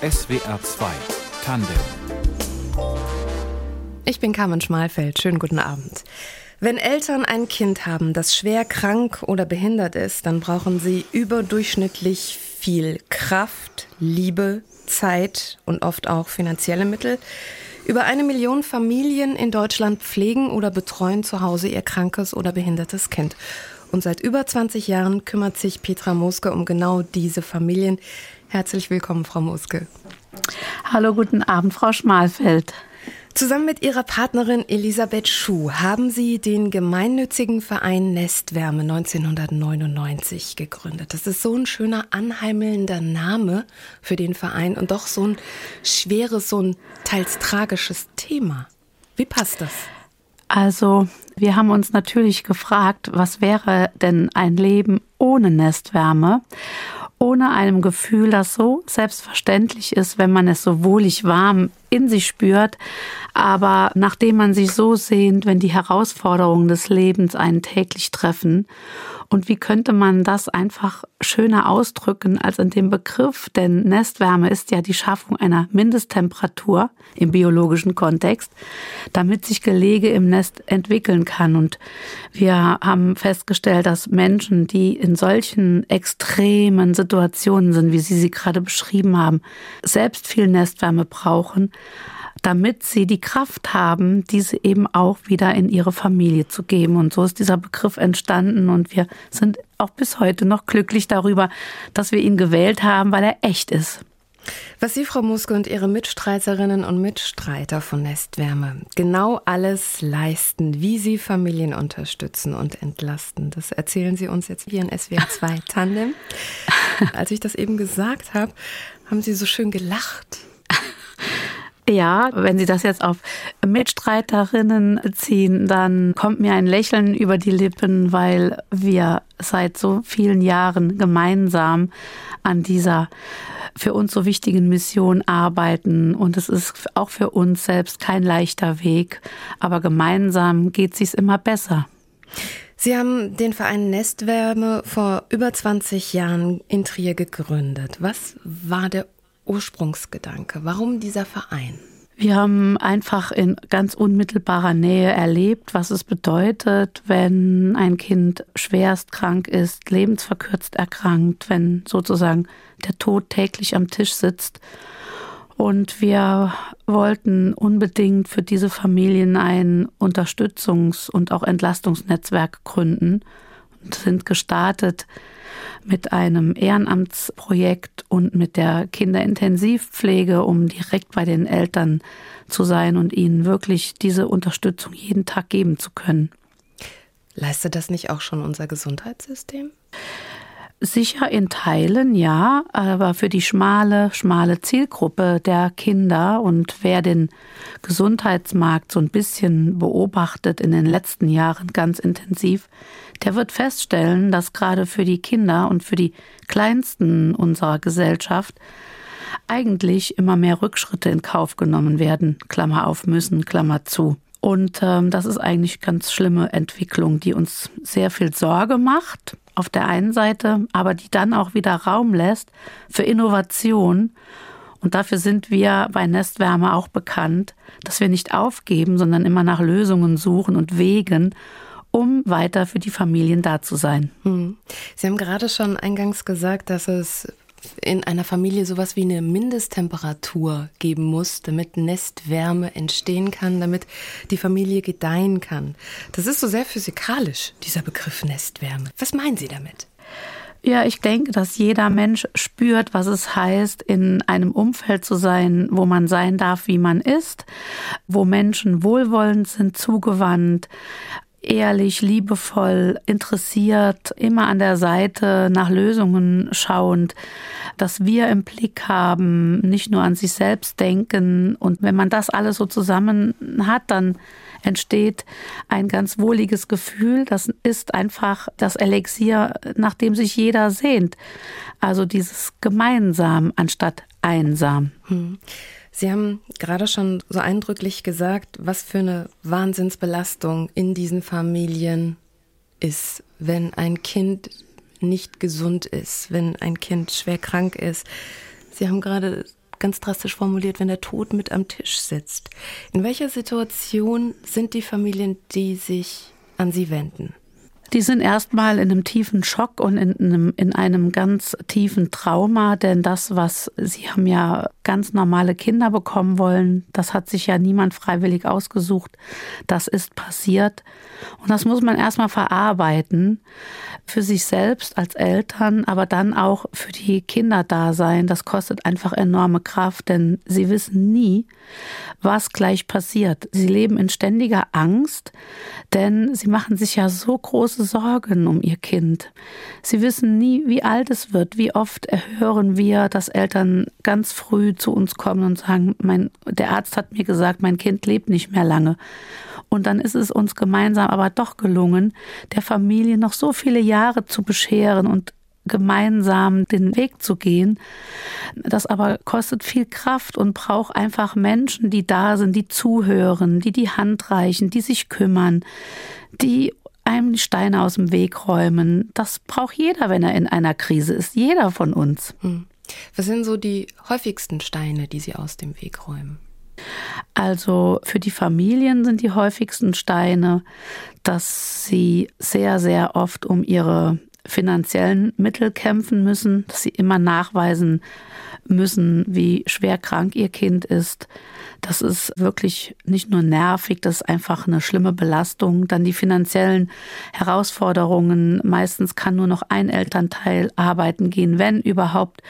SWR 2 Tandem. Ich bin Carmen Schmalfeld. Schönen guten Abend. Wenn Eltern ein Kind haben, das schwer krank oder behindert ist, dann brauchen sie überdurchschnittlich viel Kraft, Liebe, Zeit und oft auch finanzielle Mittel. Über eine Million Familien in Deutschland pflegen oder betreuen zu Hause ihr krankes oder behindertes Kind. Und seit über 20 Jahren kümmert sich Petra Moske um genau diese Familien. Herzlich willkommen, Frau Moske. Hallo, guten Abend, Frau Schmalfeld. Zusammen mit ihrer Partnerin Elisabeth Schuh haben sie den gemeinnützigen Verein Nestwärme 1999 gegründet. Das ist so ein schöner, anheimelnder Name für den Verein und doch so ein schweres, so ein teils tragisches Thema. Wie passt das? Also, wir haben uns natürlich gefragt, was wäre denn ein Leben ohne Nestwärme? Ohne einem Gefühl, das so selbstverständlich ist, wenn man es so wohlig warm in sich spürt, aber nachdem man sich so sehnt, wenn die Herausforderungen des Lebens einen täglich treffen. Und wie könnte man das einfach schöner ausdrücken als in dem Begriff? Denn Nestwärme ist ja die Schaffung einer Mindesttemperatur im biologischen Kontext, damit sich Gelege im Nest entwickeln kann. Und wir haben festgestellt, dass Menschen, die in solchen extremen Situationen sind, wie Sie sie gerade beschrieben haben, selbst viel Nestwärme brauchen, damit sie die Kraft haben, diese eben auch wieder in ihre Familie zu geben. Und so ist dieser Begriff entstanden und wir sind auch bis heute noch glücklich darüber, dass wir ihn gewählt haben, weil er echt ist. Was Sie, Frau Muske, und Ihre Mitstreiterinnen und Mitstreiter von Nestwärme genau alles leisten, wie Sie Familien unterstützen und entlasten, das erzählen Sie uns jetzt hier in SWR 2 Tandem. Als ich das eben gesagt habe, haben Sie so schön gelacht. Ja, wenn Sie das jetzt auf Mitstreiterinnen ziehen, dann kommt mir ein Lächeln über die Lippen, weil wir seit so vielen Jahren gemeinsam an dieser für uns so wichtigen Mission arbeiten. Und es ist auch für uns selbst kein leichter Weg, aber gemeinsam geht es sich immer besser. Sie haben den Verein Nestwärme vor über 20 Jahren in Trier gegründet. Was war der Ursprungsgedanke? Warum dieser Verein? Wir haben einfach in ganz unmittelbarer Nähe erlebt, was es bedeutet, wenn ein Kind schwerst krank ist, lebensverkürzt erkrankt, wenn sozusagen der Tod täglich am Tisch sitzt. Und wir wollten unbedingt für diese Familien ein Unterstützungs- und auch Entlastungsnetzwerk gründen sind gestartet mit einem Ehrenamtsprojekt und mit der Kinderintensivpflege, um direkt bei den Eltern zu sein und ihnen wirklich diese Unterstützung jeden Tag geben zu können. Leistet das nicht auch schon unser Gesundheitssystem? Sicher in Teilen, ja, aber für die schmale, schmale Zielgruppe der Kinder und wer den Gesundheitsmarkt so ein bisschen beobachtet in den letzten Jahren ganz intensiv, der wird feststellen, dass gerade für die Kinder und für die Kleinsten unserer Gesellschaft eigentlich immer mehr Rückschritte in Kauf genommen werden, Klammer auf müssen, Klammer zu. Und ähm, das ist eigentlich ganz schlimme Entwicklung, die uns sehr viel Sorge macht auf der einen Seite, aber die dann auch wieder Raum lässt für Innovation. Und dafür sind wir bei Nestwärme auch bekannt, dass wir nicht aufgeben, sondern immer nach Lösungen suchen und Wegen, um weiter für die Familien da zu sein. Hm. Sie haben gerade schon eingangs gesagt, dass es in einer Familie sowas wie eine Mindesttemperatur geben muss, damit Nestwärme entstehen kann, damit die Familie gedeihen kann. Das ist so sehr physikalisch, dieser Begriff Nestwärme. Was meinen Sie damit? Ja, ich denke, dass jeder Mensch spürt, was es heißt, in einem Umfeld zu sein, wo man sein darf, wie man ist, wo Menschen wohlwollend sind, zugewandt, ehrlich, liebevoll, interessiert, immer an der Seite nach Lösungen schauend, dass wir im Blick haben, nicht nur an sich selbst denken. Und wenn man das alles so zusammen hat, dann entsteht ein ganz wohliges Gefühl. Das ist einfach das Elixier, nach dem sich jeder sehnt. Also dieses gemeinsam anstatt einsam. Hm. Sie haben gerade schon so eindrücklich gesagt, was für eine Wahnsinnsbelastung in diesen Familien ist, wenn ein Kind nicht gesund ist, wenn ein Kind schwer krank ist. Sie haben gerade ganz drastisch formuliert, wenn der Tod mit am Tisch sitzt. In welcher Situation sind die Familien, die sich an Sie wenden? Die sind erstmal in einem tiefen Schock und in einem, in einem ganz tiefen Trauma, denn das, was sie haben ja ganz normale Kinder bekommen wollen, das hat sich ja niemand freiwillig ausgesucht. Das ist passiert. Und das muss man erstmal verarbeiten für sich selbst als Eltern, aber dann auch für die Kinder da sein. Das kostet einfach enorme Kraft, denn sie wissen nie, was gleich passiert. Sie leben in ständiger Angst, denn sie machen sich ja so große Sorgen um ihr Kind. Sie wissen nie, wie alt es wird. Wie oft hören wir, dass Eltern ganz früh zu uns kommen und sagen, mein, der Arzt hat mir gesagt, mein Kind lebt nicht mehr lange. Und dann ist es uns gemeinsam aber doch gelungen, der Familie noch so viele Jahre zu bescheren und gemeinsam den Weg zu gehen. Das aber kostet viel Kraft und braucht einfach Menschen, die da sind, die zuhören, die die Hand reichen, die sich kümmern, die einem die Steine aus dem Weg räumen. Das braucht jeder, wenn er in einer Krise ist. Jeder von uns. Hm. Was sind so die häufigsten Steine, die Sie aus dem Weg räumen? Also für die Familien sind die häufigsten Steine, dass sie sehr, sehr oft um ihre finanziellen Mittel kämpfen müssen, dass sie immer nachweisen müssen, wie schwer krank ihr Kind ist. Das ist wirklich nicht nur nervig, das ist einfach eine schlimme Belastung. Dann die finanziellen Herausforderungen. Meistens kann nur noch ein Elternteil arbeiten gehen, wenn überhaupt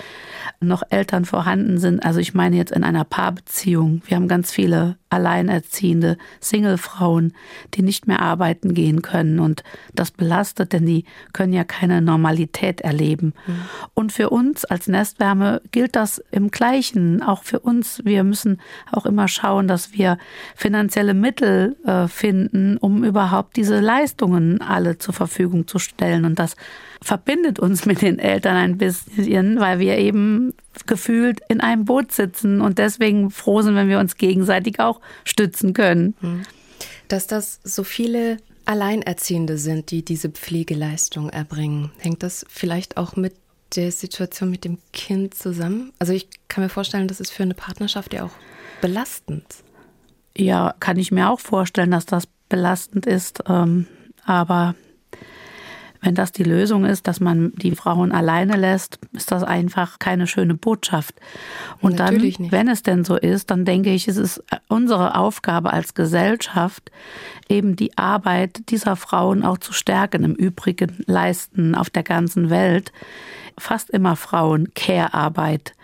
noch Eltern vorhanden sind. Also ich meine jetzt in einer Paarbeziehung. Wir haben ganz viele alleinerziehende Singlefrauen, die nicht mehr arbeiten gehen können. Und das belastet, denn die können ja keine Normalität erleben. Mhm. Und für uns als Nestwärme gilt das im Gleichen. Auch für uns. Wir müssen auch immer schauen, dass wir finanzielle Mittel äh, finden, um überhaupt diese Leistungen alle zur Verfügung zu stellen. Und das verbindet uns mit den Eltern ein bisschen, weil wir eben gefühlt in einem Boot sitzen und deswegen froh sind, wenn wir uns gegenseitig auch stützen können. Hm. Dass das so viele Alleinerziehende sind, die diese Pflegeleistung erbringen, hängt das vielleicht auch mit der Situation mit dem Kind zusammen? Also ich kann mir vorstellen, das ist für eine Partnerschaft ja auch belastend. Ja, kann ich mir auch vorstellen, dass das belastend ist. Ähm, aber wenn das die Lösung ist, dass man die Frauen alleine lässt, ist das einfach keine schöne Botschaft. Und Natürlich dann, nicht. wenn es denn so ist, dann denke ich, es ist unsere Aufgabe als Gesellschaft, eben die Arbeit dieser Frauen auch zu stärken. Im Übrigen leisten auf der ganzen Welt fast immer Frauen Care-Arbeit.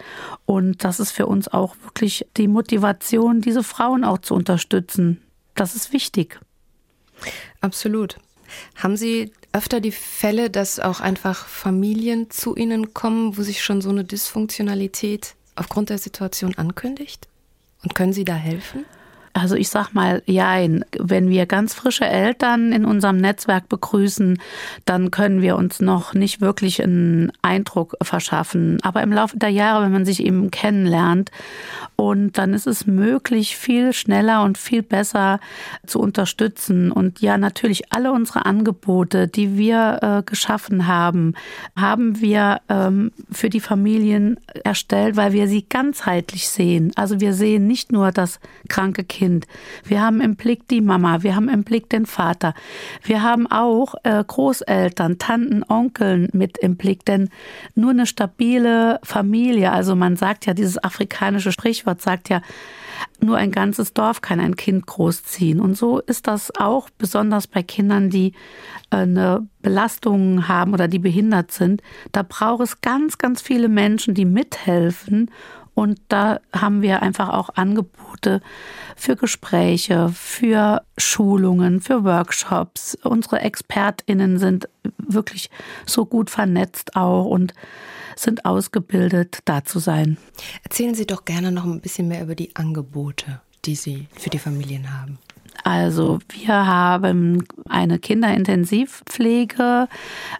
Und das ist für uns auch wirklich die Motivation, diese Frauen auch zu unterstützen. Das ist wichtig. Absolut. Haben Sie öfter die Fälle, dass auch einfach Familien zu Ihnen kommen, wo sich schon so eine Dysfunktionalität aufgrund der Situation ankündigt? Und können Sie da helfen? Also ich sag mal, ja, wenn wir ganz frische Eltern in unserem Netzwerk begrüßen, dann können wir uns noch nicht wirklich einen Eindruck verschaffen. Aber im Laufe der Jahre, wenn man sich eben kennenlernt, und dann ist es möglich, viel schneller und viel besser zu unterstützen. Und ja, natürlich alle unsere Angebote, die wir äh, geschaffen haben, haben wir ähm, für die Familien erstellt, weil wir sie ganzheitlich sehen. Also wir sehen nicht nur das kranke Kind, Kind. Wir haben im Blick die Mama, wir haben im Blick den Vater. Wir haben auch äh, Großeltern, Tanten, Onkeln mit im Blick, denn nur eine stabile Familie, also man sagt ja, dieses afrikanische Sprichwort sagt ja, nur ein ganzes Dorf kann ein Kind großziehen. Und so ist das auch besonders bei Kindern, die äh, eine Belastung haben oder die behindert sind. Da braucht es ganz, ganz viele Menschen, die mithelfen und da haben wir einfach auch Angebote für Gespräche, für Schulungen, für Workshops. Unsere Expertinnen sind wirklich so gut vernetzt auch und sind ausgebildet, da zu sein. Erzählen Sie doch gerne noch ein bisschen mehr über die Angebote, die Sie für die Familien haben. Also wir haben eine Kinderintensivpflege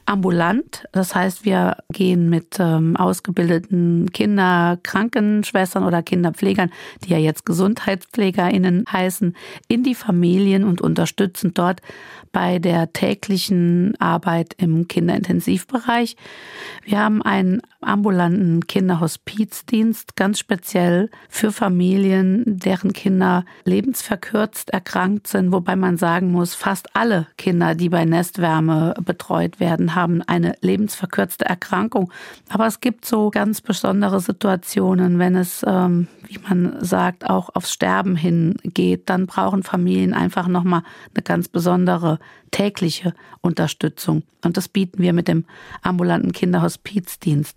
ambulant. Das heißt, wir gehen mit ähm, ausgebildeten Kinderkrankenschwestern oder Kinderpflegern, die ja jetzt Gesundheitspflegerinnen heißen, in die Familien und unterstützen dort bei der täglichen Arbeit im Kinderintensivbereich. Wir haben ein ambulanten Kinderhospizdienst ganz speziell für Familien, deren Kinder lebensverkürzt erkrankt sind, wobei man sagen muss, fast alle Kinder, die bei Nestwärme betreut werden, haben eine lebensverkürzte Erkrankung. Aber es gibt so ganz besondere Situationen, wenn es, ähm, wie man sagt, auch aufs Sterben hingeht, dann brauchen Familien einfach nochmal eine ganz besondere tägliche Unterstützung. Und das bieten wir mit dem ambulanten Kinderhospizdienst.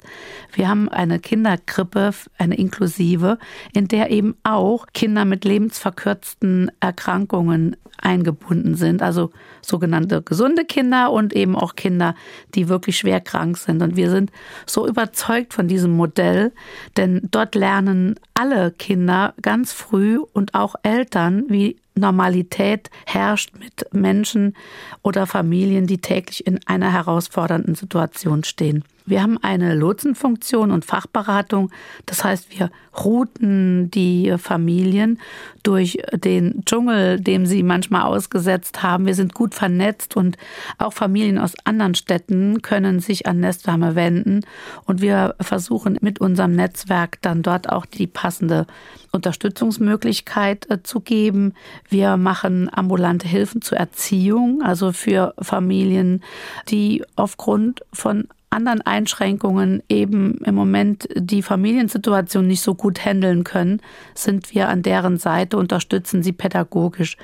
Wir haben eine Kinderkrippe, eine inklusive, in der eben auch Kinder mit lebensverkürzten Erkrankungen eingebunden sind. Also sogenannte gesunde Kinder und eben auch Kinder, die wirklich schwer krank sind. Und wir sind so überzeugt von diesem Modell, denn dort lernen alle Kinder ganz früh und auch Eltern, wie Normalität herrscht mit Menschen oder Familien, die täglich in einer herausfordernden Situation stehen. Wir haben eine Lotsenfunktion und Fachberatung. Das heißt, wir routen die Familien durch den Dschungel, dem sie manchmal ausgesetzt haben. Wir sind gut vernetzt und auch Familien aus anderen Städten können sich an Nestwärme wenden. Und wir versuchen mit unserem Netzwerk dann dort auch die passende Unterstützungsmöglichkeit äh, zu geben. Wir machen ambulante Hilfen zur Erziehung, also für Familien, die aufgrund von anderen Einschränkungen eben im Moment die Familiensituation nicht so gut handeln können, sind wir an deren Seite, unterstützen sie pädagogisch.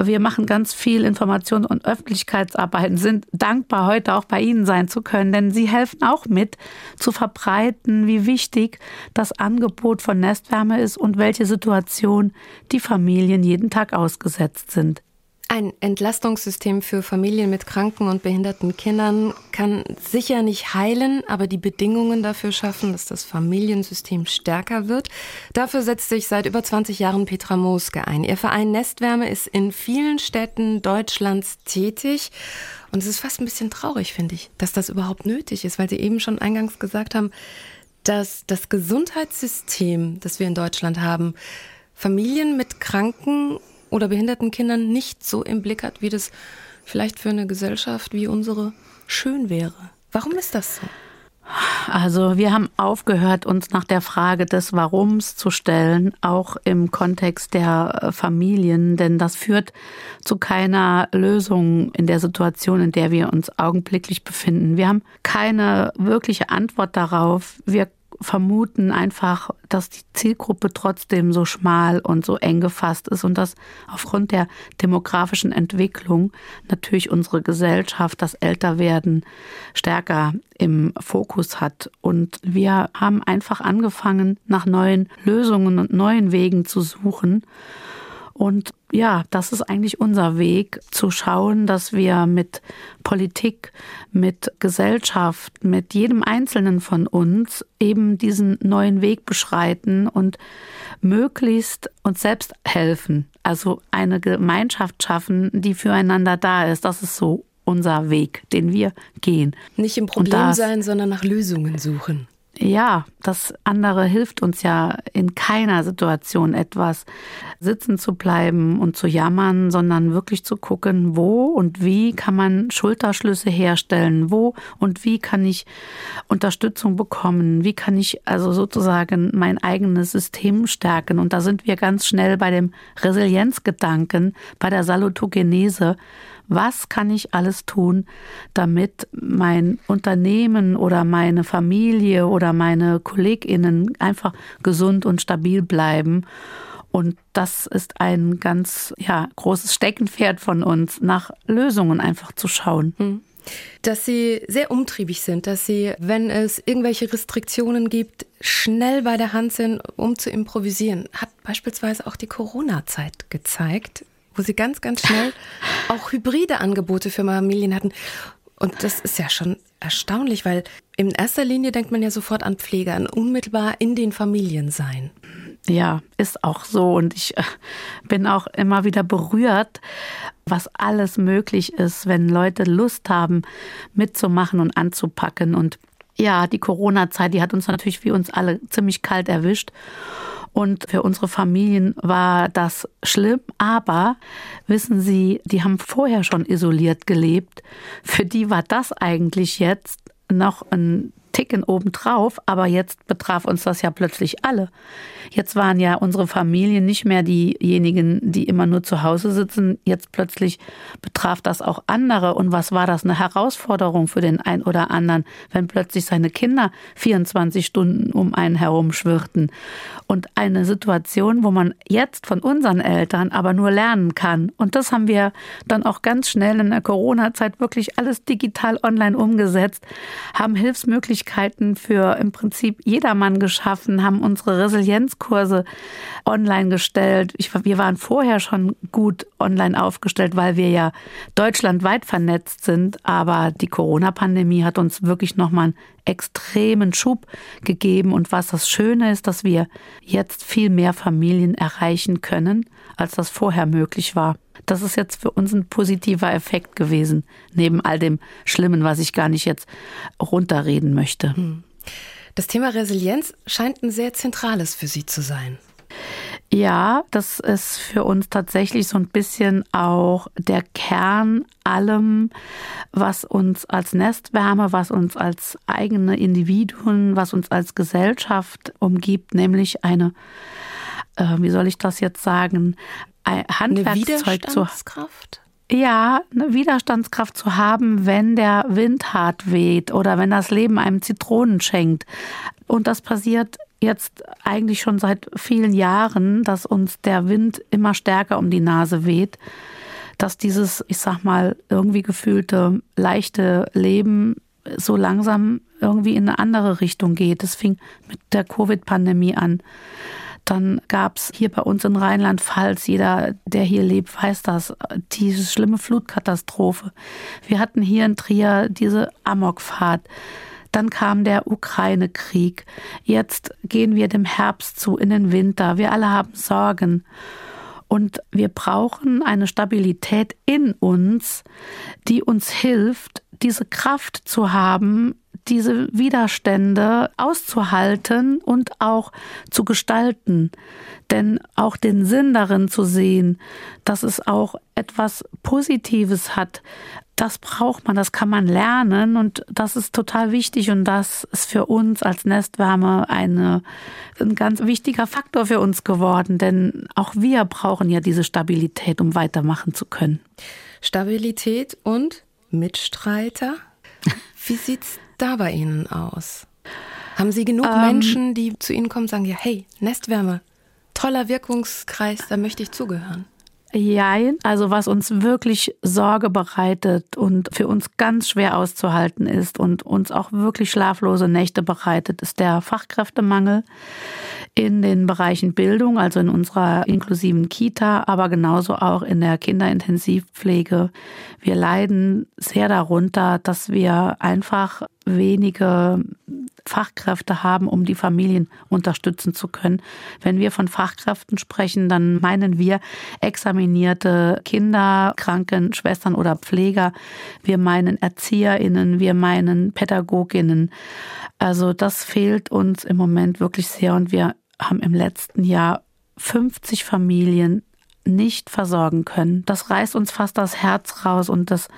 Wir machen ganz viel Information und Öffentlichkeitsarbeiten, sind dankbar, heute auch bei Ihnen sein zu können, denn Sie helfen auch mit zu verbreiten, wie wichtig das Angebot von Nestwärme ist und welche Situation die Familien jeden Tag ausgesetzt sind. Ein Entlastungssystem für Familien mit kranken und behinderten Kindern kann sicher nicht heilen, aber die Bedingungen dafür schaffen, dass das Familiensystem stärker wird. Dafür setzt sich seit über 20 Jahren Petra Moske ein. Ihr Verein Nestwärme ist in vielen Städten Deutschlands tätig. Und es ist fast ein bisschen traurig, finde ich, dass das überhaupt nötig ist, weil Sie eben schon eingangs gesagt haben, dass das Gesundheitssystem, das wir in Deutschland haben, Familien mit kranken oder behinderten Kindern nicht so im Blick hat, wie das vielleicht für eine Gesellschaft wie unsere schön wäre. Warum ist das so? Also wir haben aufgehört, uns nach der Frage des Warums zu stellen, auch im Kontext der äh, Familien, denn das führt zu keiner Lösung in der Situation, in der wir uns augenblicklich befinden. Wir haben keine wirkliche Antwort darauf. Wir vermuten einfach, dass die Zielgruppe trotzdem so schmal und so eng gefasst ist und dass aufgrund der demografischen Entwicklung natürlich unsere Gesellschaft das Älterwerden stärker im Fokus hat. Und wir haben einfach angefangen, nach neuen Lösungen und neuen Wegen zu suchen. Und ja, das ist eigentlich unser Weg, zu schauen, dass wir mit Politik, mit Gesellschaft, mit jedem Einzelnen von uns eben diesen neuen Weg beschreiten und möglichst uns selbst helfen. Also eine Gemeinschaft schaffen, die füreinander da ist. Das ist so unser Weg, den wir gehen. Nicht im Problem sein, sondern nach Lösungen suchen ja, das andere hilft uns ja in keiner Situation etwas sitzen zu bleiben und zu jammern, sondern wirklich zu gucken, wo und wie kann man Schulterschlüsse herstellen, wo und wie kann ich Unterstützung bekommen, wie kann ich also sozusagen mein eigenes System stärken. Und da sind wir ganz schnell bei dem Resilienzgedanken, bei der Salutogenese was kann ich alles tun, damit mein Unternehmen oder meine Familie oder meine Kolleginnen einfach gesund und stabil bleiben. Und das ist ein ganz ja, großes Steckenpferd von uns, nach Lösungen einfach zu schauen. Hm. Dass sie sehr umtriebig sind, dass sie, wenn es irgendwelche Restriktionen gibt, schnell bei der Hand sind, um zu improvisieren, hat beispielsweise auch die Corona-Zeit gezeigt wo sie ganz, ganz schnell auch hybride Angebote für Familien hatten. Und das ist ja schon erstaunlich, weil in erster Linie denkt man ja sofort an Pflege, an unmittelbar in den Familien sein. Ja, ist auch so. Und ich äh, bin auch immer wieder berührt, was alles möglich ist, wenn Leute Lust haben, mitzumachen und anzupacken. Und ja, die Corona-Zeit, die hat uns natürlich wie uns alle ziemlich kalt erwischt. Und für unsere Familien war das schlimm. Aber wissen Sie, die haben vorher schon isoliert gelebt. Für die war das eigentlich jetzt noch ein Ticken obendrauf, aber jetzt betraf uns das ja plötzlich alle. Jetzt waren ja unsere Familien nicht mehr diejenigen, die immer nur zu Hause sitzen. Jetzt plötzlich betraf das auch andere. Und was war das eine Herausforderung für den einen oder anderen, wenn plötzlich seine Kinder 24 Stunden um einen herum schwirrten? Und eine Situation, wo man jetzt von unseren Eltern aber nur lernen kann. Und das haben wir dann auch ganz schnell in der Corona-Zeit wirklich alles digital online umgesetzt, haben Hilfsmöglichkeiten für im Prinzip jedermann geschaffen, haben unsere Resilienzkurse online gestellt. Ich, wir waren vorher schon gut online aufgestellt, weil wir ja deutschlandweit vernetzt sind. Aber die Corona-Pandemie hat uns wirklich nochmal einen extremen Schub gegeben. Und was das Schöne ist, dass wir jetzt viel mehr Familien erreichen können, als das vorher möglich war. Das ist jetzt für uns ein positiver Effekt gewesen, neben all dem Schlimmen, was ich gar nicht jetzt runterreden möchte. Hm. Das Thema Resilienz scheint ein sehr zentrales für Sie zu sein. Ja, das ist für uns tatsächlich so ein bisschen auch der Kern allem, was uns als Nestwärme, was uns als eigene Individuen, was uns als Gesellschaft umgibt, nämlich eine, äh, wie soll ich das jetzt sagen, Handwerkszeug zu ja, eine Widerstandskraft zu haben, wenn der Wind hart weht oder wenn das Leben einem Zitronen schenkt. Und das passiert jetzt eigentlich schon seit vielen Jahren, dass uns der Wind immer stärker um die Nase weht, dass dieses, ich sag mal, irgendwie gefühlte leichte Leben so langsam irgendwie in eine andere Richtung geht. Das fing mit der Covid-Pandemie an. Dann gab es hier bei uns in Rheinland-Pfalz, jeder, der hier lebt, weiß das, diese schlimme Flutkatastrophe. Wir hatten hier in Trier diese Amokfahrt. Dann kam der Ukraine-Krieg. Jetzt gehen wir dem Herbst zu, in den Winter. Wir alle haben Sorgen. Und wir brauchen eine Stabilität in uns, die uns hilft, diese Kraft zu haben, diese Widerstände auszuhalten und auch zu gestalten. Denn auch den Sinn darin zu sehen, dass es auch etwas Positives hat, das braucht man, das kann man lernen und das ist total wichtig und das ist für uns als Nestwärme eine, ein ganz wichtiger Faktor für uns geworden, denn auch wir brauchen ja diese Stabilität, um weitermachen zu können. Stabilität und Mitstreiter? Wie sieht's da bei Ihnen aus? Haben Sie genug ähm, Menschen, die zu Ihnen kommen und sagen, ja, hey, Nestwärme, toller Wirkungskreis, da möchte ich zugehören? Jein. Also was uns wirklich Sorge bereitet und für uns ganz schwer auszuhalten ist und uns auch wirklich schlaflose Nächte bereitet, ist der Fachkräftemangel in den Bereichen Bildung, also in unserer inklusiven Kita, aber genauso auch in der Kinderintensivpflege. Wir leiden sehr darunter, dass wir einfach wenige Fachkräfte haben, um die Familien unterstützen zu können. Wenn wir von Fachkräften sprechen, dann meinen wir examinierte Kinder, Krankenschwestern oder Pfleger. Wir meinen ErzieherInnen, wir meinen PädagogInnen. Also das fehlt uns im Moment wirklich sehr und wir haben im letzten Jahr 50 Familien nicht versorgen können. Das reißt uns fast das Herz raus und das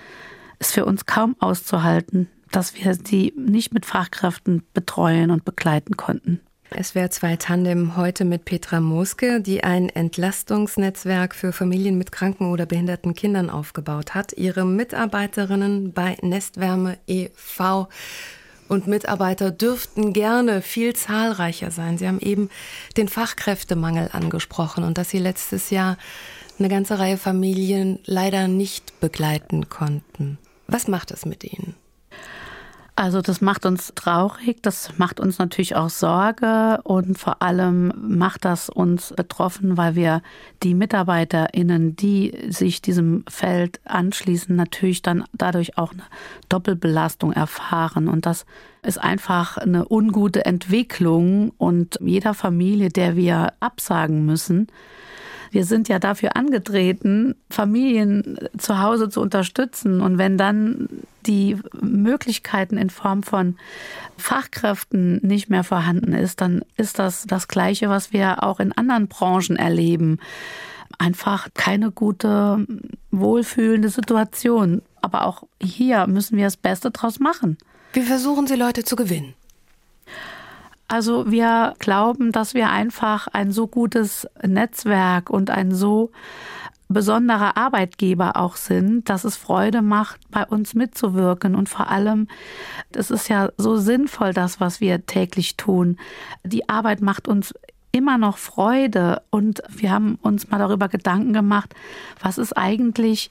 ist für uns kaum auszuhalten dass wir sie nicht mit Fachkräften betreuen und begleiten konnten. Es wäre zwei Tandem heute mit Petra Moske, die ein Entlastungsnetzwerk für Familien mit kranken oder behinderten Kindern aufgebaut hat. Ihre Mitarbeiterinnen bei Nestwärme e.V. und Mitarbeiter dürften gerne viel zahlreicher sein. Sie haben eben den Fachkräftemangel angesprochen und dass Sie letztes Jahr eine ganze Reihe Familien leider nicht begleiten konnten. Was macht es mit Ihnen? Also das macht uns traurig, das macht uns natürlich auch Sorge und vor allem macht das uns betroffen, weil wir die Mitarbeiterinnen, die sich diesem Feld anschließen, natürlich dann dadurch auch eine Doppelbelastung erfahren. Und das ist einfach eine ungute Entwicklung und jeder Familie, der wir absagen müssen, wir sind ja dafür angetreten, Familien zu Hause zu unterstützen. Und wenn dann die Möglichkeiten in Form von Fachkräften nicht mehr vorhanden ist, dann ist das das Gleiche, was wir auch in anderen Branchen erleben. Einfach keine gute, wohlfühlende Situation. Aber auch hier müssen wir das Beste draus machen. Wie versuchen Sie Leute zu gewinnen? Also wir glauben, dass wir einfach ein so gutes Netzwerk und ein so besonderer Arbeitgeber auch sind, dass es Freude macht, bei uns mitzuwirken. Und vor allem, es ist ja so sinnvoll, das, was wir täglich tun. Die Arbeit macht uns immer noch Freude und wir haben uns mal darüber Gedanken gemacht, was ist eigentlich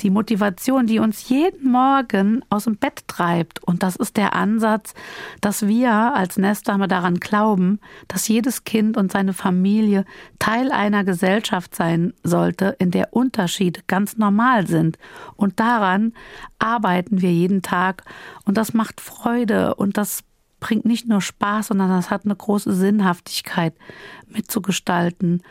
die Motivation, die uns jeden Morgen aus dem Bett treibt. Und das ist der Ansatz, dass wir als Nestdame daran glauben, dass jedes Kind und seine Familie Teil einer Gesellschaft sein sollte, in der Unterschiede ganz normal sind. Und daran arbeiten wir jeden Tag. Und das macht Freude und das bringt nicht nur Spaß, sondern das hat eine große Sinnhaftigkeit mitzugestalten.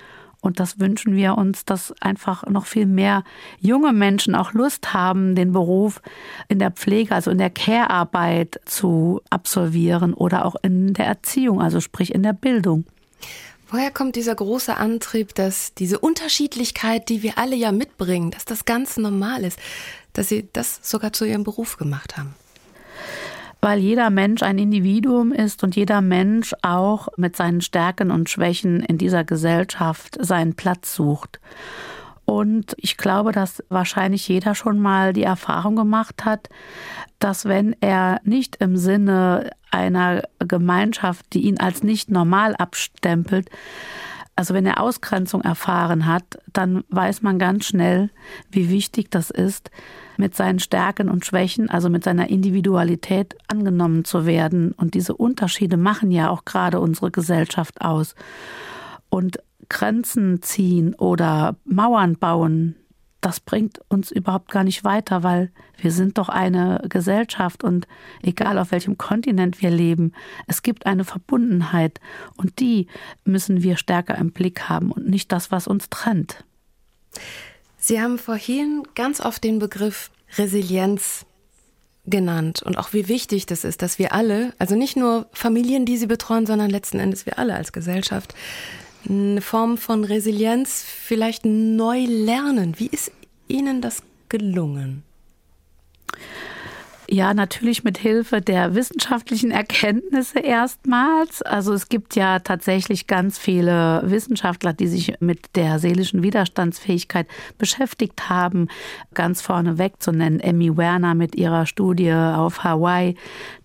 Und das wünschen wir uns, dass einfach noch viel mehr junge Menschen auch Lust haben, den Beruf in der Pflege, also in der Care-Arbeit zu absolvieren oder auch in der Erziehung, also sprich in der Bildung. Woher kommt dieser große Antrieb, dass diese Unterschiedlichkeit, die wir alle ja mitbringen, dass das ganz normal ist, dass Sie das sogar zu Ihrem Beruf gemacht haben? Weil jeder Mensch ein Individuum ist und jeder Mensch auch mit seinen Stärken und Schwächen in dieser Gesellschaft seinen Platz sucht. Und ich glaube, dass wahrscheinlich jeder schon mal die Erfahrung gemacht hat, dass wenn er nicht im Sinne einer Gemeinschaft, die ihn als nicht normal abstempelt, also wenn er Ausgrenzung erfahren hat, dann weiß man ganz schnell, wie wichtig das ist, mit seinen Stärken und Schwächen, also mit seiner Individualität angenommen zu werden. Und diese Unterschiede machen ja auch gerade unsere Gesellschaft aus. Und Grenzen ziehen oder Mauern bauen, das bringt uns überhaupt gar nicht weiter, weil wir sind doch eine Gesellschaft und egal auf welchem Kontinent wir leben, es gibt eine Verbundenheit und die müssen wir stärker im Blick haben und nicht das, was uns trennt. Sie haben vorhin ganz oft den Begriff Resilienz genannt und auch wie wichtig das ist, dass wir alle, also nicht nur Familien, die Sie betreuen, sondern letzten Endes wir alle als Gesellschaft, eine Form von Resilienz vielleicht neu lernen. Wie ist Ihnen das gelungen? Ja, natürlich mit Hilfe der wissenschaftlichen Erkenntnisse erstmals. Also es gibt ja tatsächlich ganz viele Wissenschaftler, die sich mit der seelischen Widerstandsfähigkeit beschäftigt haben. Ganz vorneweg zu nennen Emmy Werner mit ihrer Studie auf Hawaii,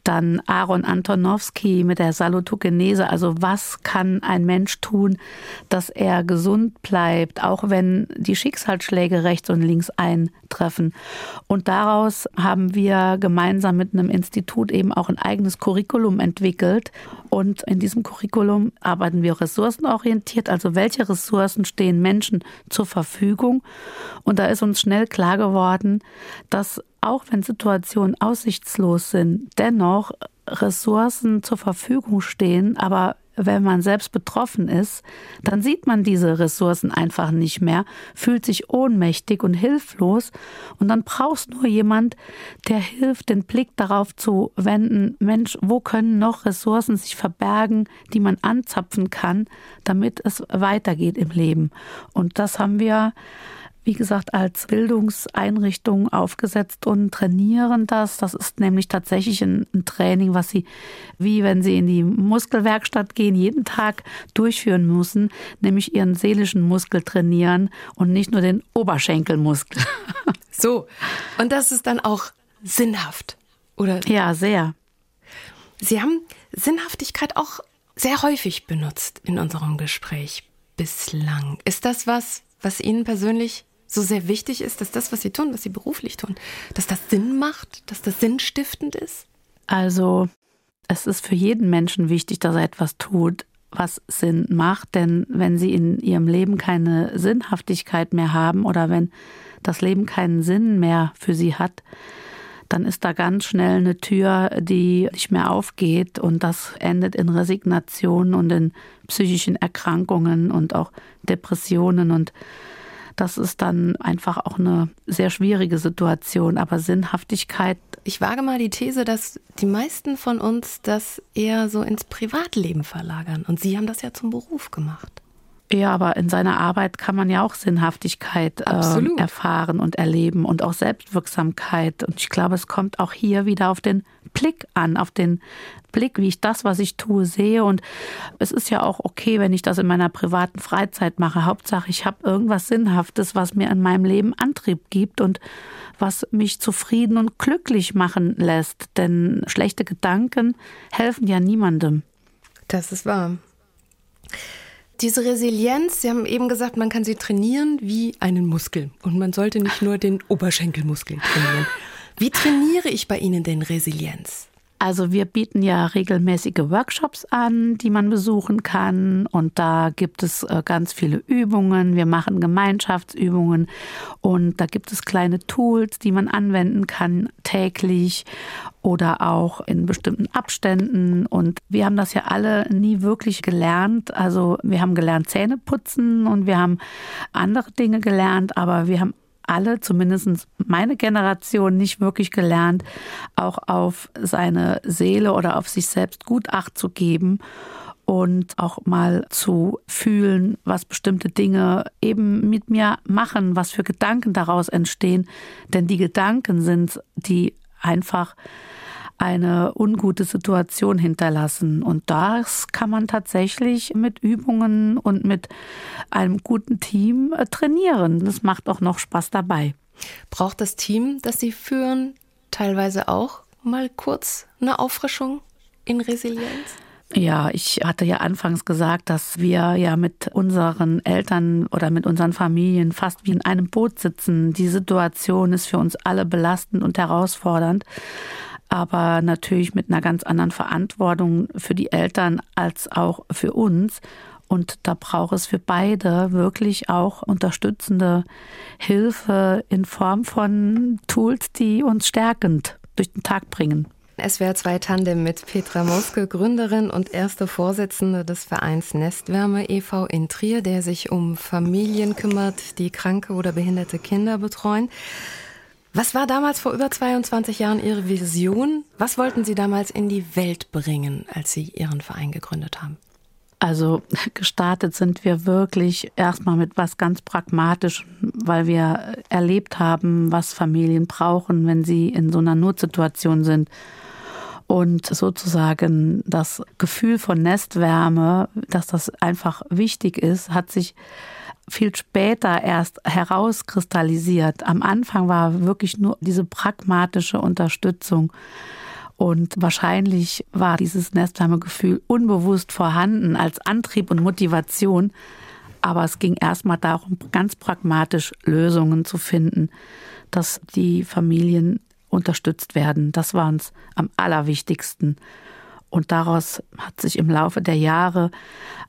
dann Aaron Antonowski mit der Salutogenese. Also was kann ein Mensch tun, dass er gesund bleibt, auch wenn die Schicksalsschläge rechts und links eintreffen. Und daraus haben wir gemeinsam mit einem Institut eben auch ein eigenes Curriculum entwickelt. Und in diesem Curriculum arbeiten wir ressourcenorientiert, also welche Ressourcen stehen Menschen zur Verfügung. Und da ist uns schnell klar geworden, dass auch wenn Situationen aussichtslos sind, dennoch Ressourcen zur Verfügung stehen, aber wenn man selbst betroffen ist, dann sieht man diese Ressourcen einfach nicht mehr, fühlt sich ohnmächtig und hilflos und dann brauchst nur jemand, der hilft, den Blick darauf zu wenden, Mensch, wo können noch Ressourcen sich verbergen, die man anzapfen kann, damit es weitergeht im Leben. Und das haben wir wie gesagt, als Bildungseinrichtung aufgesetzt und trainieren das. Das ist nämlich tatsächlich ein, ein, Training, was Sie, wie wenn Sie in die Muskelwerkstatt gehen, jeden Tag durchführen müssen, nämlich Ihren seelischen Muskel trainieren und nicht nur den Oberschenkelmuskel. So, und das ist dann auch sinnhaft, oder? Ja, sehr. Sie haben Sinnhaftigkeit auch sehr häufig benutzt in unserem Gespräch bislang. Ist das was, was Ihnen persönlich so sehr wichtig ist, dass das, was sie tun, was sie beruflich tun, dass das Sinn macht, dass das sinnstiftend ist? Also, es ist für jeden Menschen wichtig, dass er etwas tut, was Sinn macht, denn wenn sie in ihrem Leben keine Sinnhaftigkeit mehr haben oder wenn das Leben keinen Sinn mehr für sie hat, dann ist da ganz schnell eine Tür, die nicht mehr aufgeht. Und das endet in Resignation und in psychischen Erkrankungen und auch Depressionen. Und das ist dann einfach auch eine sehr schwierige Situation. Aber Sinnhaftigkeit. Ich wage mal die These, dass die meisten von uns das eher so ins Privatleben verlagern. Und Sie haben das ja zum Beruf gemacht. Ja, aber in seiner Arbeit kann man ja auch Sinnhaftigkeit äh, erfahren und erleben und auch Selbstwirksamkeit. Und ich glaube, es kommt auch hier wieder auf den Blick an, auf den Blick, wie ich das, was ich tue, sehe. Und es ist ja auch okay, wenn ich das in meiner privaten Freizeit mache. Hauptsache, ich habe irgendwas Sinnhaftes, was mir in meinem Leben Antrieb gibt und was mich zufrieden und glücklich machen lässt. Denn schlechte Gedanken helfen ja niemandem. Das ist wahr. Diese Resilienz, Sie haben eben gesagt, man kann sie trainieren wie einen Muskel. Und man sollte nicht nur den Oberschenkelmuskel trainieren. Wie trainiere ich bei Ihnen denn Resilienz? Also wir bieten ja regelmäßige Workshops an, die man besuchen kann. Und da gibt es äh, ganz viele Übungen. Wir machen Gemeinschaftsübungen und da gibt es kleine Tools, die man anwenden kann täglich oder auch in bestimmten Abständen. Und wir haben das ja alle nie wirklich gelernt. Also wir haben gelernt Zähne putzen und wir haben andere Dinge gelernt, aber wir haben alle, zumindest meine Generation, nicht wirklich gelernt, auch auf seine Seele oder auf sich selbst gut Acht zu geben und auch mal zu fühlen, was bestimmte Dinge eben mit mir machen, was für Gedanken daraus entstehen. Denn die Gedanken sind die einfach eine ungute Situation hinterlassen. Und das kann man tatsächlich mit Übungen und mit einem guten Team äh, trainieren. Das macht auch noch Spaß dabei. Braucht das Team, das Sie führen, teilweise auch mal kurz eine Auffrischung in Resilienz? Ja, ich hatte ja anfangs gesagt, dass wir ja mit unseren Eltern oder mit unseren Familien fast wie in einem Boot sitzen. Die Situation ist für uns alle belastend und herausfordernd aber natürlich mit einer ganz anderen Verantwortung für die Eltern als auch für uns. Und da braucht es für beide wirklich auch unterstützende Hilfe in Form von Tools, die uns stärkend durch den Tag bringen. SWR 2 Tandem mit Petra Moske, Gründerin und erste Vorsitzende des Vereins Nestwärme e.V. in Trier, der sich um Familien kümmert, die kranke oder behinderte Kinder betreuen. Was war damals vor über 22 Jahren Ihre Vision? Was wollten Sie damals in die Welt bringen, als Sie Ihren Verein gegründet haben? Also gestartet sind wir wirklich erstmal mit was ganz pragmatisch, weil wir erlebt haben, was Familien brauchen, wenn sie in so einer Notsituation sind. Und sozusagen das Gefühl von Nestwärme, dass das einfach wichtig ist, hat sich viel später erst herauskristallisiert. Am Anfang war wirklich nur diese pragmatische Unterstützung. Und wahrscheinlich war dieses Nestwärmegefühl unbewusst vorhanden als Antrieb und Motivation. Aber es ging erstmal darum, ganz pragmatisch Lösungen zu finden, dass die Familien unterstützt werden. Das war uns am allerwichtigsten. Und daraus hat sich im Laufe der Jahre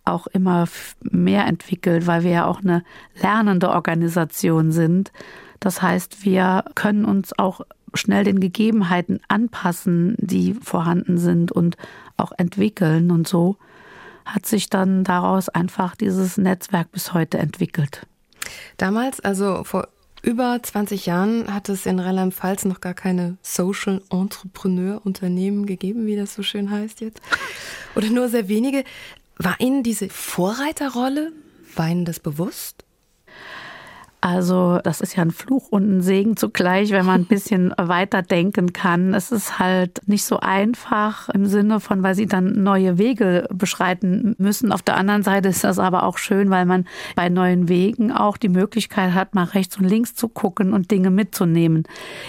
auch immer mehr entwickelt, weil wir ja auch eine lernende Organisation sind. Das heißt, wir können uns auch schnell den Gegebenheiten anpassen, die vorhanden sind und auch entwickeln. Und so hat sich dann daraus einfach dieses Netzwerk bis heute entwickelt. Damals, also vor über 20 Jahren hat es in Rheinland-Pfalz noch gar keine Social Entrepreneur Unternehmen gegeben, wie das so schön heißt jetzt. Oder nur sehr wenige. War Ihnen diese Vorreiterrolle, war Ihnen das bewusst? Also das ist ja ein Fluch und ein Segen zugleich, wenn man ein bisschen weiter denken kann. Es ist halt nicht so einfach im Sinne von, weil sie dann neue Wege beschreiten müssen. Auf der anderen Seite ist das aber auch schön, weil man bei neuen Wegen auch die Möglichkeit hat, mal rechts und links zu gucken und Dinge mitzunehmen.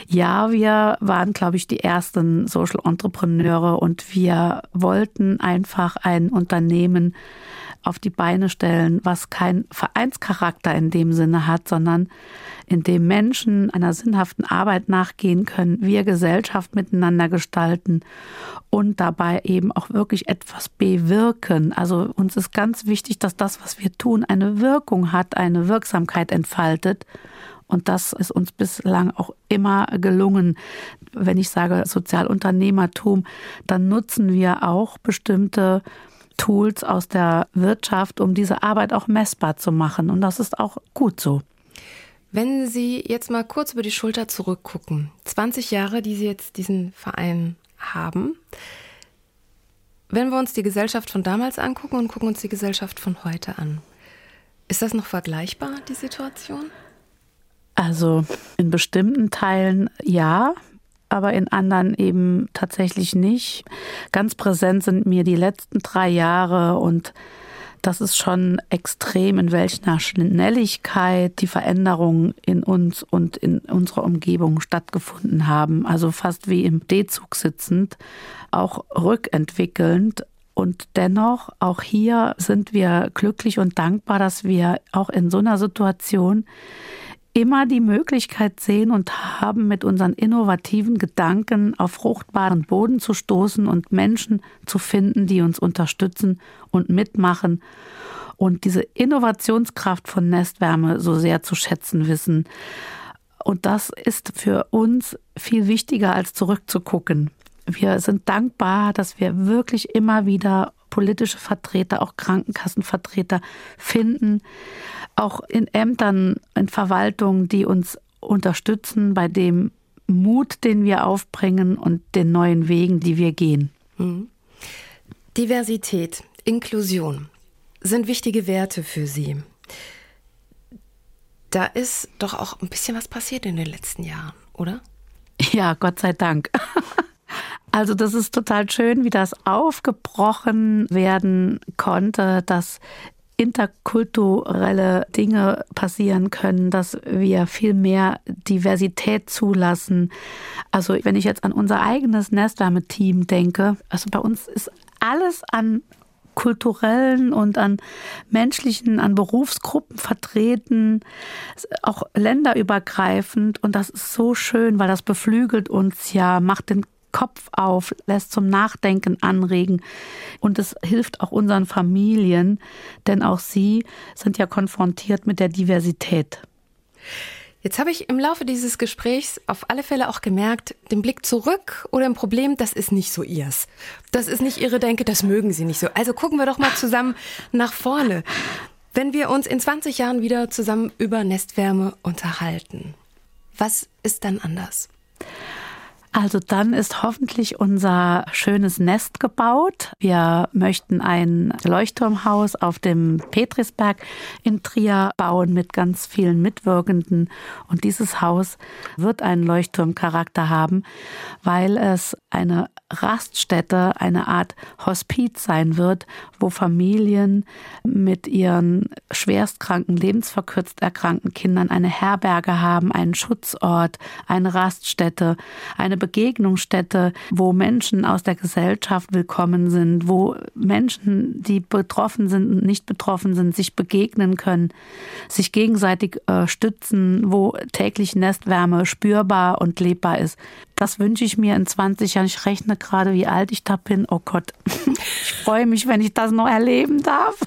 Ja, wir waren, glaube ich, die ersten Social Entrepreneure und wir wollten einfach ein Unternehmen, auf die Beine stellen, was kein Vereinscharakter in dem Sinne hat, sondern in dem Menschen einer sinnhaften Arbeit nachgehen können, wir Gesellschaft miteinander gestalten und dabei eben auch wirklich etwas bewirken. Also uns ist ganz wichtig, dass das, was wir tun, eine Wirkung hat, eine Wirksamkeit entfaltet. Und das ist uns bislang auch immer gelungen. Wenn ich sage Sozialunternehmertum, dann nutzen wir auch bestimmte Tools aus der Wirtschaft, um diese Arbeit auch messbar zu machen. Und das ist auch gut so. Wenn Sie jetzt mal kurz über die Schulter zurückgucken, 20 Jahre, die Sie jetzt diesen Verein haben, wenn wir uns die Gesellschaft von damals angucken und gucken uns die Gesellschaft von heute an, Ist das noch vergleichbar, die Situation? Also in bestimmten Teilen ja, aber in anderen eben tatsächlich nicht. Ganz präsent sind mir die letzten drei Jahre und das ist schon extrem, in welcher Schnelligkeit die Veränderungen in uns und in unserer Umgebung stattgefunden haben. Also fast wie im D-Zug sitzend, auch rückentwickelnd. Und dennoch, auch hier sind wir glücklich und dankbar, dass wir auch in so einer Situation immer die Möglichkeit sehen und haben, mit unseren innovativen Gedanken auf fruchtbaren Boden zu stoßen und Menschen zu finden, die uns unterstützen und mitmachen und diese Innovationskraft von Nestwärme so sehr zu schätzen wissen. Und das ist für uns viel wichtiger als zurückzugucken. Wir sind dankbar, dass wir wirklich immer wieder politische Vertreter, auch Krankenkassenvertreter finden, auch in Ämtern, in Verwaltungen, die uns unterstützen bei dem Mut, den wir aufbringen und den neuen Wegen, die wir gehen. Mhm. Diversität, Inklusion sind wichtige Werte für Sie. Da ist doch auch ein bisschen was passiert in den letzten Jahren, oder? Ja, Gott sei Dank. Also das ist total schön, wie das aufgebrochen werden konnte, dass interkulturelle Dinge passieren können, dass wir viel mehr Diversität zulassen. Also wenn ich jetzt an unser eigenes Nestwärme-Team denke, also bei uns ist alles an kulturellen und an menschlichen, an Berufsgruppen vertreten, auch länderübergreifend. Und das ist so schön, weil das beflügelt uns ja, macht den Kopf auf, lässt zum Nachdenken anregen. Und es hilft auch unseren Familien, denn auch sie sind ja konfrontiert mit der Diversität. Jetzt habe ich im Laufe dieses Gesprächs auf alle Fälle auch gemerkt, den Blick zurück oder ein Problem, das ist nicht so ihrs. Das ist nicht ihre Denke, das mögen sie nicht so. Also gucken wir doch mal zusammen nach vorne. Wenn wir uns in 20 Jahren wieder zusammen über Nestwärme unterhalten, was ist dann anders? Also dann ist hoffentlich unser schönes Nest gebaut. Wir möchten ein Leuchtturmhaus auf dem Petrisberg in Trier bauen mit ganz vielen Mitwirkenden. Und dieses Haus wird einen Leuchtturmcharakter haben, weil es eine Raststätte, eine Art Hospiz sein wird, wo Familien mit ihren schwerstkranken, lebensverkürzt erkrankten Kindern eine Herberge haben, einen Schutzort, eine Raststätte, eine Begegnungsstätte, wo Menschen aus der Gesellschaft willkommen sind, wo Menschen, die betroffen sind und nicht betroffen sind, sich begegnen können, sich gegenseitig äh, stützen, wo täglich Nestwärme spürbar und lebbar ist. Das wünsche ich mir in 20 Jahren. Ich rechne gerade, wie alt ich da bin. Oh Gott, ich freue mich, wenn ich das noch erleben darf.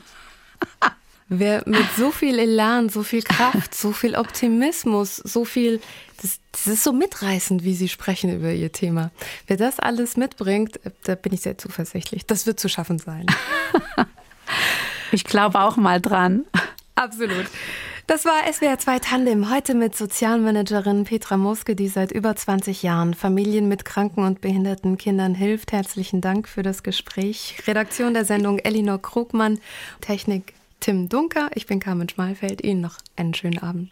Wer mit so viel Elan, so viel Kraft, so viel Optimismus, so viel, das, das, ist so mitreißend, wie Sie sprechen über Ihr Thema. Wer das alles mitbringt, da bin ich sehr zuversichtlich. Das wird zu schaffen sein. Ich glaube auch mal dran. Absolut. Das war SWR 2 Tandem. Heute mit Sozialmanagerin Petra Moske, die seit über 20 Jahren Familien mit kranken und behinderten Kindern hilft. Herzlichen Dank für das Gespräch. Redaktion der Sendung Elinor Krugmann. Technik Tim Dunker. Ich bin Carmen Schmalfeld. Ihnen noch einen schönen Abend.